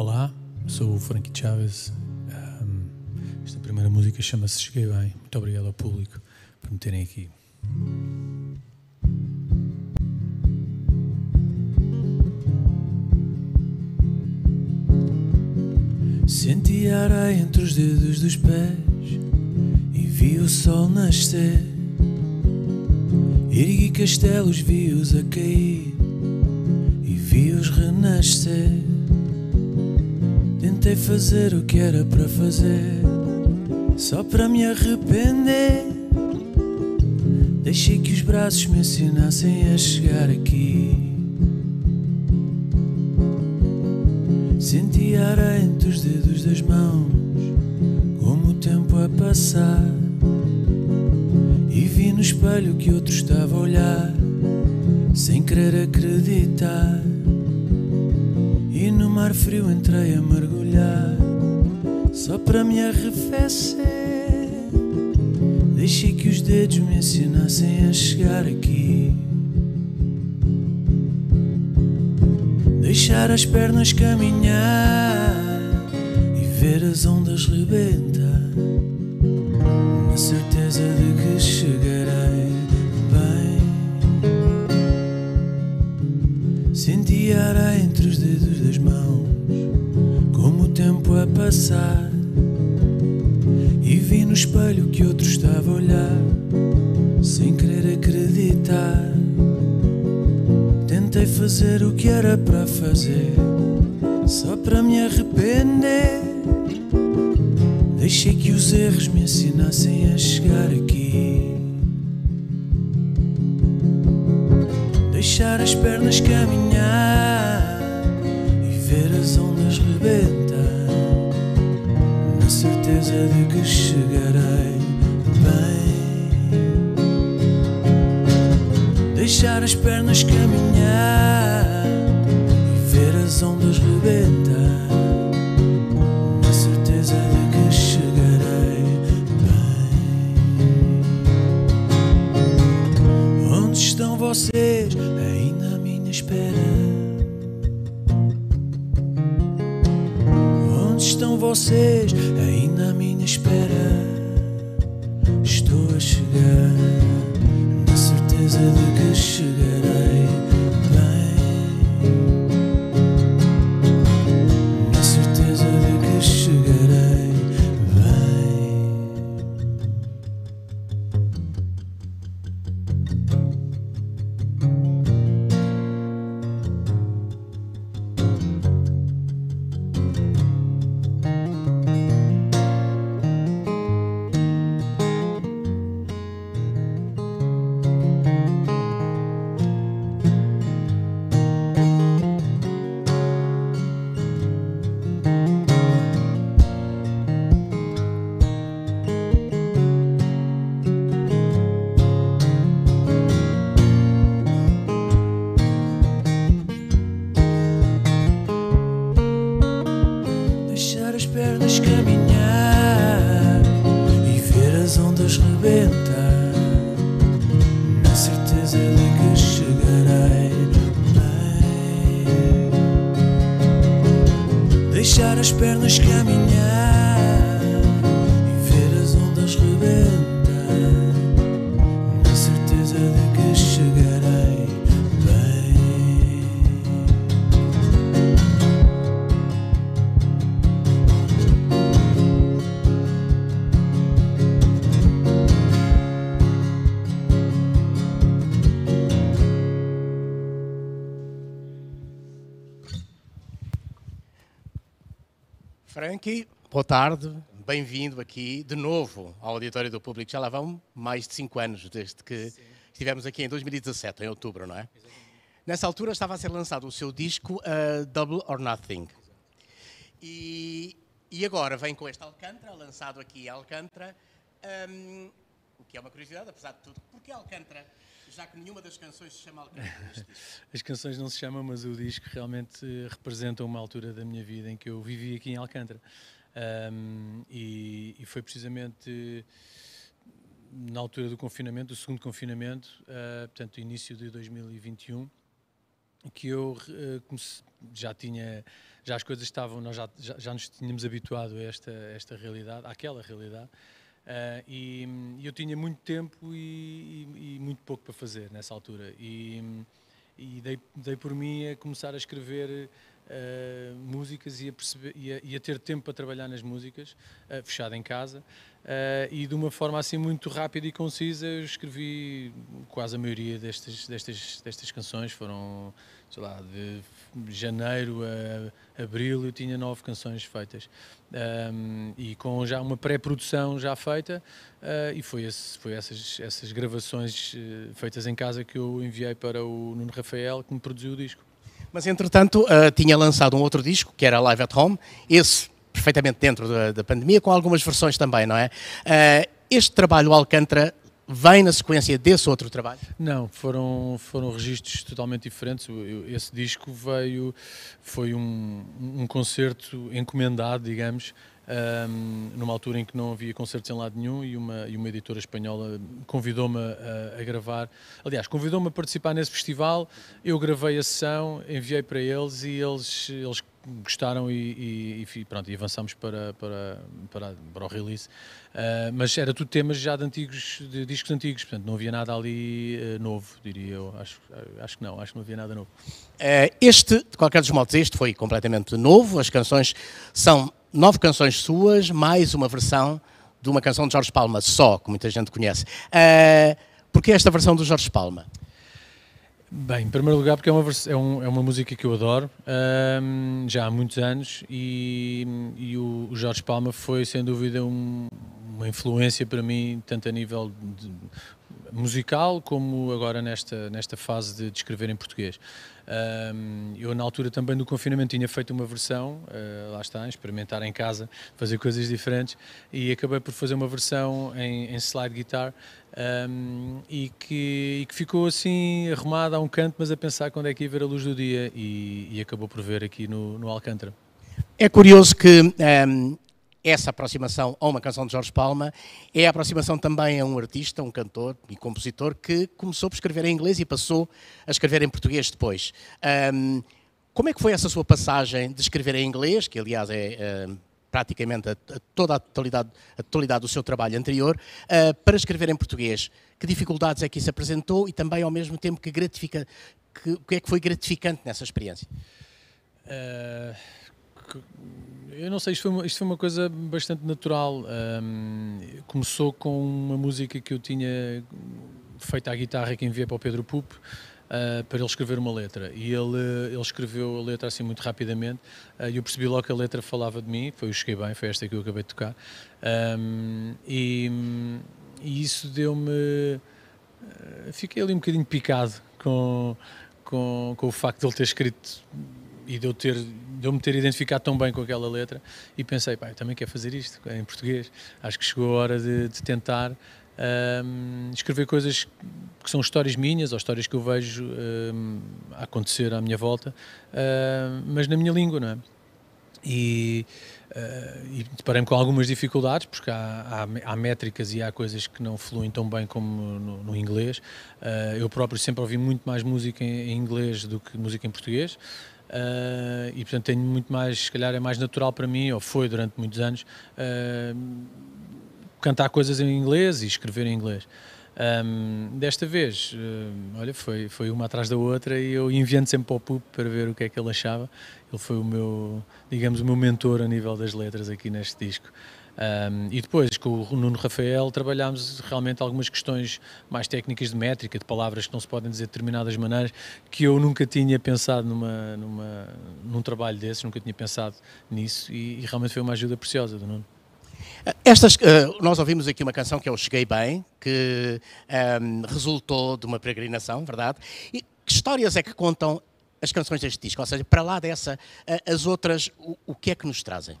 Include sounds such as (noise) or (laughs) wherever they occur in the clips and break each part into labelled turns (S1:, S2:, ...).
S1: Olá, sou o Frankie Chaves. Um, esta primeira música chama-se Cheguei Bem. Muito obrigado ao público por me terem aqui. Senti a areia entre os dedos dos pés e vi o sol nascer. Ergui castelos, vi-os a cair e vi-os renascer. Tentei fazer o que era para fazer, só para me arrepender. Deixei que os braços me ensinassem a chegar aqui. Senti a areia entre os dedos das mãos, como o tempo a passar. E vi no espelho que outro estava a olhar, sem querer acreditar. No mar frio entrei a mergulhar, só para me arrefecer. Deixei que os dedos me ensinassem a chegar aqui. Deixar as pernas caminhar e ver as ondas rebentar, na certeza de que chegarei bem. Senti a areia dedos das mãos, como o tempo a passar, e vi no espelho que outro estava a olhar, sem querer acreditar. Tentei fazer o que era para fazer, só para me arrepender. Deixei que os erros me ensinassem a chegar aqui. Deixar as pernas caminhar as ondas rebentar, na certeza de que chegarei bem. Deixar as pernas caminhar e ver as ondas rebentar. Na certeza de que chegarei bem. Onde estão vocês? Vocês?
S2: Frankie, boa tarde, bem-vindo aqui de novo ao Auditório do Público. Já lá vão mais de 5 anos desde que estivemos aqui em 2017, em outubro, não é? Nessa altura estava a ser lançado o seu disco uh, Double or Nothing. E, e agora vem com este Alcântara, lançado aqui em Alcântara, um, o que é uma curiosidade, apesar de tudo. Porquê Alcântara? Já que nenhuma das canções se chama Alcântara. (laughs)
S1: As canções não se chamam, mas o disco realmente eh, representa uma altura da minha vida em que eu vivi aqui em Alcântara. Um, e, e foi precisamente na altura do confinamento, do segundo confinamento, uh, portanto, início de 2021, que eu já tinha, já as coisas estavam, nós já, já, já, nos tínhamos habituado a esta, esta realidade, àquela realidade, uh, e, eu tinha muito tempo e, e, e, muito pouco para fazer nessa altura. E, dei, dei por mim a começar a escrever uh, músicas a, perceber, e, a, ter tempo para trabalhar nas músicas, uh, fechado em casa. E de uma forma assim muito rápida e concisa, eu escrevi quase a maioria destas, destas, destas canções. Foram, sei lá, de janeiro a abril eu tinha nove canções feitas. Um, e com já uma pré-produção já feita, uh, e foi, esse, foi essas, essas gravações uh, feitas em casa que eu enviei para o Nuno Rafael, que me produziu o disco.
S2: Mas entretanto uh, tinha lançado um outro disco, que era Live at Home, esse perfeitamente dentro da, da pandemia, com algumas versões também, não é? Este trabalho Alcântara vem na sequência desse outro trabalho?
S1: Não, foram, foram registros totalmente diferentes. Esse disco veio, foi um, um concerto encomendado, digamos, um, numa altura em que não havia concertos em lado nenhum e uma, e uma editora espanhola convidou-me a, a, gravar. Aliás, convidou-me a participar nesse festival, eu gravei a sessão, enviei para eles e eles, eles gostaram e, e, e, pronto, e avançamos para, para, para, para o release. Uh, mas era tudo temas já de antigos, de discos antigos, portanto não havia nada ali uh, novo, diria eu. Acho, acho que não, acho que não havia nada novo.
S2: Uh, este, de qualquer dos modos, este foi completamente novo. As canções são nove canções suas, mais uma versão de uma canção de Jorge Palma, só, que muita gente conhece. Uh, Porquê esta versão do Jorge Palma?
S1: Bem, em primeiro lugar porque é uma, é, um, é uma música que eu adoro um, já há muitos anos e, e o, Jorge Palma foi sem dúvida um, uma influência para mim tanto a nível de, musical como agora nesta, nesta fase de, de escrever em português. Um, eu, na altura também do confinamento, tinha feito uma versão, uh, lá está, experimentar em casa, fazer coisas diferentes, e acabei por fazer uma versão em, em slide guitar um, e, que, e, que, ficou assim arrumada a um canto, mas a pensar quando é que ia ver a luz do dia, e, e acabou por ver aqui no, no Alcântara.
S2: É curioso que um, essa aproximação a uma canção de Jorge Palma é a aproximação também a um artista, um cantor e compositor que começou por escrever em inglês e passou a escrever em português depois. Um, como é que foi essa sua passagem de escrever em inglês, que aliás é praticamente a, a toda a totalidade, a totalidade do seu trabalho anterior, uh, para escrever em português? Que dificuldades é que isso apresentou e também ao mesmo tempo que gratifica, que, que é que foi gratificante nessa experiência? Uh
S1: sei, isto foi uma, isto foi uma coisa bastante natural. Um, começou com uma música que eu tinha feita à guitarra que enviei para o Pedro Pup uh, para ele escrever uma letra. E ele, ele escreveu a letra assim muito rapidamente uh, e eu percebi logo que a letra falava de mim. Foi o Cheguei Bem, foi esta que eu acabei de tocar. Um, e, e, isso deu-me. Uh, fiquei ali um bocadinho picado com, com, com o facto de ele ter escrito e de eu ter de eu me ter identificado tão bem com aquela letra e pensei, pá, eu também quero fazer isto em português. Acho que chegou a hora de, de tentar um, escrever coisas que são histórias minhas ou histórias que eu vejo um, acontecer à minha volta, um, mas na minha língua, não é? E, uh, e deparei-me com algumas dificuldades, porque há, há, há, métricas e há coisas que não fluem tão bem como no, no inglês. Uh, eu próprio sempre ouvi muito mais música em, em inglês do que música em português. Uh, e portanto tenho muito mais, se calhar é mais natural para mim, ou foi durante muitos anos, uh, cantar coisas em inglês e escrever em inglês. Um, desta vez, uh, olha, foi, foi uma atrás da outra e eu enviando sempre para o Pup para ver o que é que ele achava. Ele foi o meu, digamos, o meu mentor a nível das letras aqui neste disco. Um, e depois, com o Nuno Rafael, trabalhámos realmente algumas questões mais técnicas de métrica, de palavras que não se podem dizer de determinadas maneiras, que eu nunca tinha pensado numa, numa, num trabalho desses, nunca tinha pensado nisso, e, e realmente foi uma ajuda preciosa do Nuno.
S2: Estas, uh, nós ouvimos aqui uma canção que é o Cheguei Bem, que um, resultou de uma peregrinação, verdade? E que histórias é que contam as canções deste disco? Ou seja, para lá dessa, uh, as outras, o, o que é que nos trazem?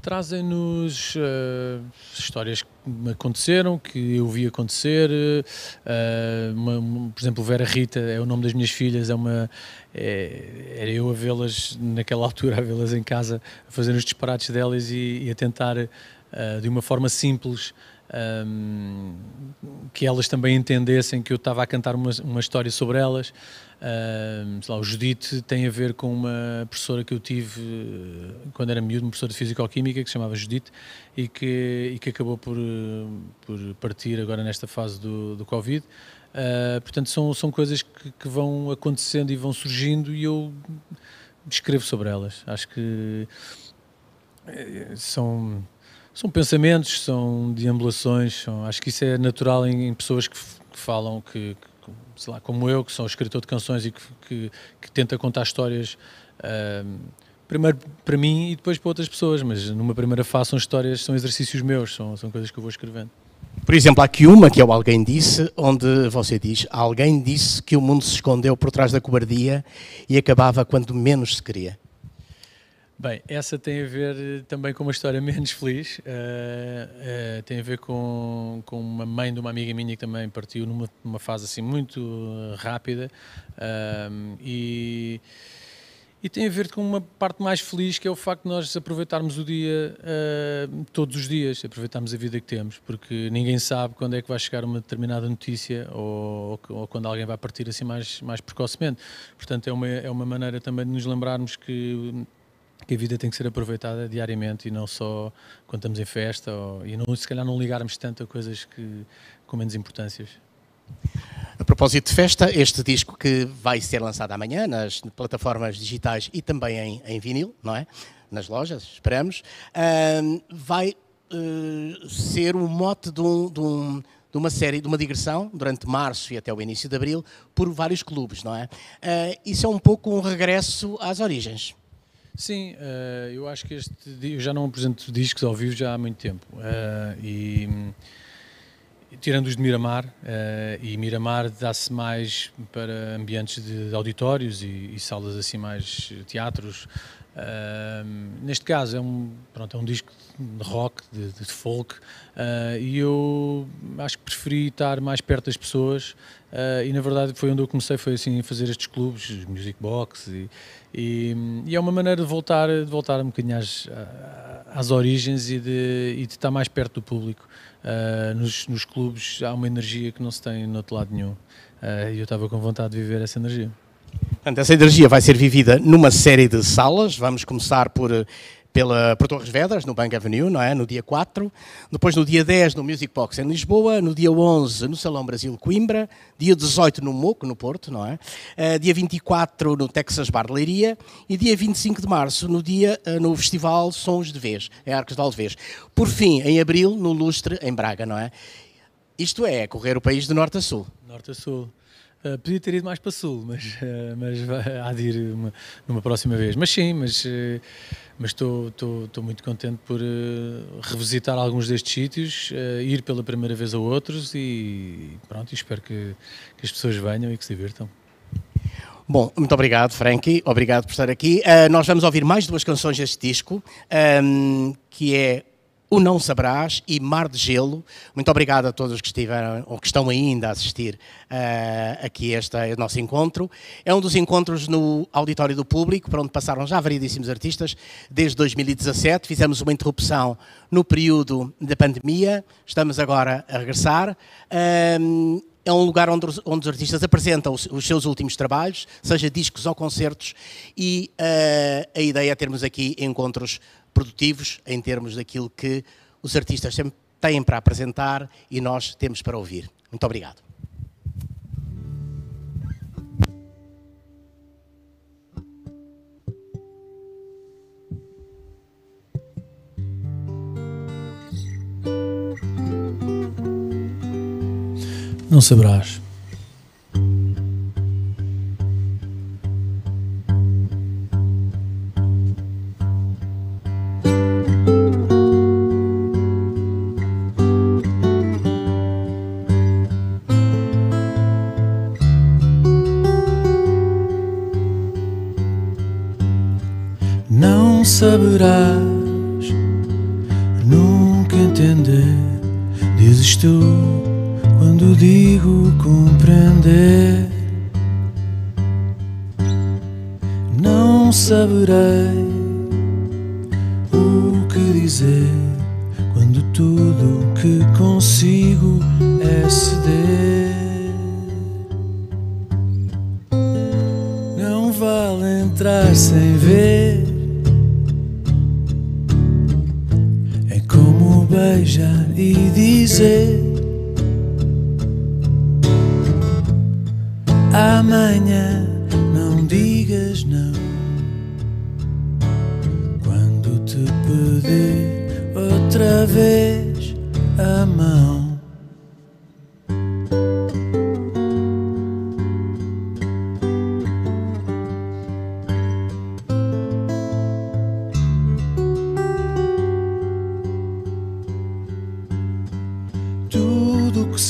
S1: Trazem-nos uh, histórias que me aconteceram, que eu vi acontecer. Uh, uma, por exemplo, Vera Rita é o nome das minhas filhas, é uma, é, era eu a vê-las naquela (laughs) altura, a vê-las em casa, a fazer os disparates delas e, e a tentar, uh, de uma forma simples, um, que elas também entendessem que eu estava a cantar uma, uma história sobre elas. Um, lá, o Judite tem a ver com uma professora que eu tive eh, quando era miúdo, uma professora de Físico-Química que se chamava Judite e que, e que acabou por, por partir agora nesta fase do, do Covid. Uh, portanto, são, são coisas que, que, vão acontecendo e vão surgindo e eu escrevo sobre elas. Acho que eh, são, são pensamentos, são deambulações, são, acho que isso é natural em, em pessoas que, que falam que, que sei lá, como eu, que sou escritor de canções e que, que, que tenta contar histórias, uh, primeiro para mim e depois para outras pessoas, mas numa primeira fase são histórias, são exercícios meus, são, são coisas que eu vou escrevendo.
S2: Por exemplo, há aqui uma que é o Alguém Disse, onde você diz: Alguém disse que o mundo se escondeu por trás da cobardia e acabava quando menos se queria.
S1: Bem, essa tem a ver eh, também com uma história (laughs) menos feliz. Uh, uh, tem a ver com, com uma mãe de uma amiga minha que também partiu numa, numa fase assim muito rápida. Uh, e, e tem a ver com uma parte mais feliz que é o facto de nós aproveitarmos o dia todos os dias, aproveitarmos a vida que temos, porque ninguém sabe quando é que vai chegar uma determinada notícia ou, ou quando alguém vai partir assim mais, mais precocemente. Portanto, é uma, é uma maneira também de nos lembrarmos que que a vida tem que ser aproveitada diariamente e não só quando estamos em festa ou, e não, se calhar não ligarmos tanto a coisas que, com menos importâncias.
S2: A propósito de festa, este disco que vai ser lançado amanhã nas plataformas digitais e também em, em vinil, não é? Nas lojas, esperamos, vai uh, ser o mote de, um, de, um, de, uma série, de uma digressão durante março e até o início de abril por vários clubes, não é? Uh, isso é um pouco um regresso às origens.
S1: Sim, uh, eu acho que este. Eu já não apresento discos ao vivo já há muito tempo. Uh, e, tirando os de Miramar, uh, e Miramar dá-se mais para ambientes de, auditórios e, salas assim mais teatros. neste caso é um, pronto, é um disco de rock, de, de folk, e eu acho que preferi estar mais perto das pessoas e na verdade foi onde eu comecei, foi assim a fazer estes clubes, Music Box e, e, e, é uma maneira de voltar, de voltar um bocadinho às, às origens e de, e de estar mais perto do público. Uh, nos, nos, clubes há uma energia que não se tem no outro lado nenhum. Uh, e eu estava com vontade de viver essa energia.
S2: Portanto, essa energia vai ser vivida numa série de salas. Vamos começar por pela, por Torres Vedras, no Bank Avenue, não é? no dia 4. Depois, no dia 10, no Music Box em Lisboa. No dia 11, no Salão Brasil Coimbra. Dia 18, no Moco, no Porto, não é? Uh, dia 24, no Texas Bar de Leiria. E dia 25 de março, no, dia, uh, no Festival Sons de Vez, em Arcos de Valdevez. Por fim, em abril, no Lustre, em Braga, não é? Isto é, correr o país de norte a sul.
S1: Norte a sul. Uh, podia ter ido mais para sul, mas, uh, mas (laughs) há de ir uma, numa próxima vez. Mas sim, mas uh, estou muito contente por revisitar alguns destes sítios, ir pela primeira vez a outros e pronto, espero que, que as pessoas venham e que se divirtam.
S2: Bom, muito obrigado, Frankie. Obrigado por estar aqui. nós vamos ouvir mais duas canções deste disco, um, ehm, que é o Não Sabrás e Mar de Gelo. Muito obrigado a todos que estiveram ou que estão ainda a assistir uh, aqui a este nosso encontro. É um dos encontros no Auditório do Público, para onde passaram já variedíssimos artistas, desde 2017. Fizemos uma interrupção no período da pandemia, estamos agora a regressar. Um, é um lugar onde, onde, os artistas apresentam os, os, seus últimos trabalhos, seja discos ou concertos, e uh, a ideia é termos aqui encontros produtivos em termos daquilo que os artistas sempre têm para apresentar e nós temos para ouvir. Muito obrigado.
S1: Não saberás. Nunca entender. Dizes tu quando digo compreender. Não saberei o que dizer quando tudo que consigo é ceder. Não vale entrar sem ver. Como beijar e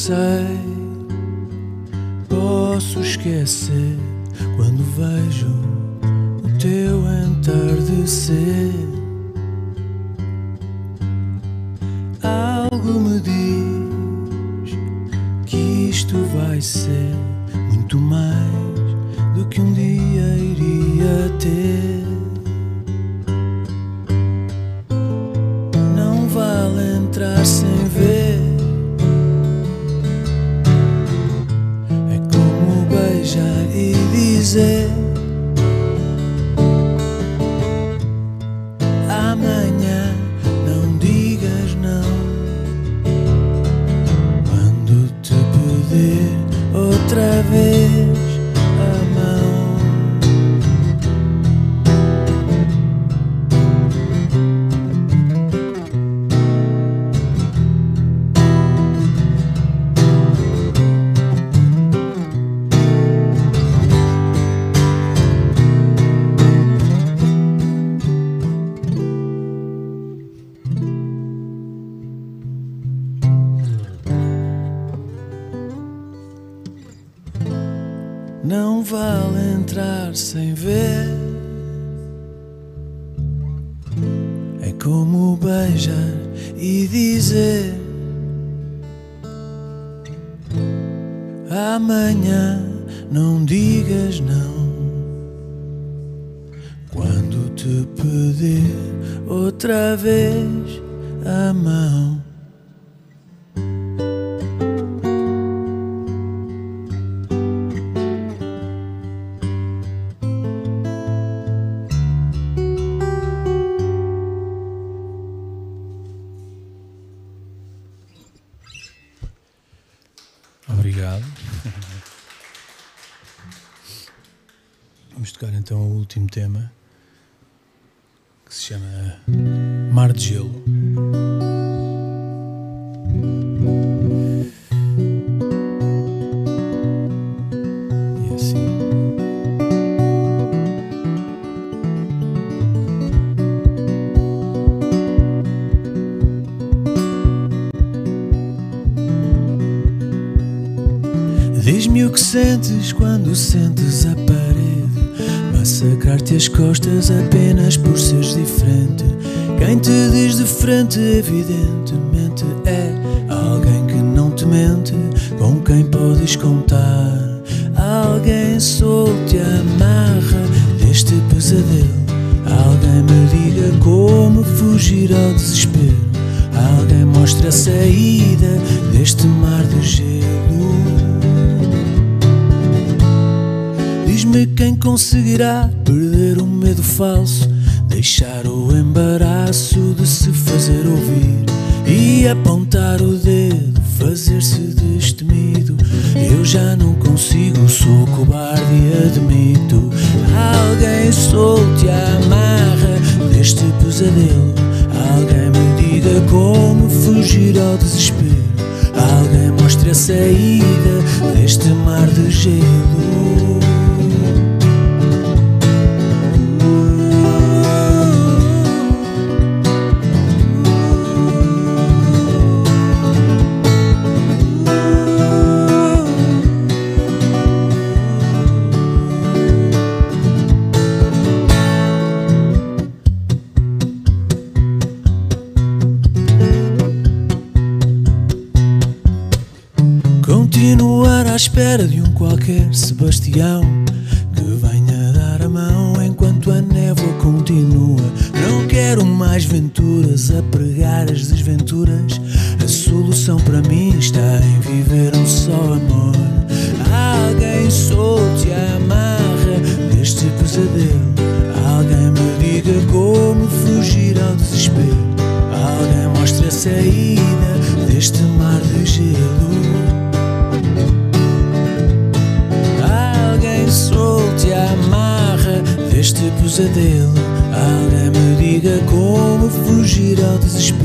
S1: sei posso esquecer quando vejo o teu entardecer. Dizer Não vale entrar sem ver. É como beijar e dizer: Amanhã não digas não. Quando te pedir outra vez a mão. Tocar então o último tema que se chama Mar de Gelo. E assim. Diz-me o que sentes quando sentes a parede Massacrar-te as costas apenas por seres diferente. Quem te diz de frente evidentemente é Alguém que não te mente Com quem podes contar. Alguém solto e amarra deste pesadelo. Alguém me diga como fugir ao desespero. Alguém mostre a saída deste mar de gelo Quem conseguirá perder o medo falso, deixar o embaraço de se fazer ouvir e apontar o dedo, fazer-se destemido. Eu já não consigo, sou cobarde e admito. Alguém solte a amarra deste pesadelo. Alguém me diga como fugir ao desespero. Alguém mostre a saída deste mar de gelo. Espera de um qualquer Sebastião que venha dar a mão enquanto a névoa continua. Não quero mais venturas a pregar as desventuras. A solução para mim está em viver um só amor. Alguém solte a amarra deste pesadelo. Alguém me diga como fugir ao desespero. Alguém mostre a saída deste mar de gelo. Pesadelo. Alguém me diga como fugir ao desespero.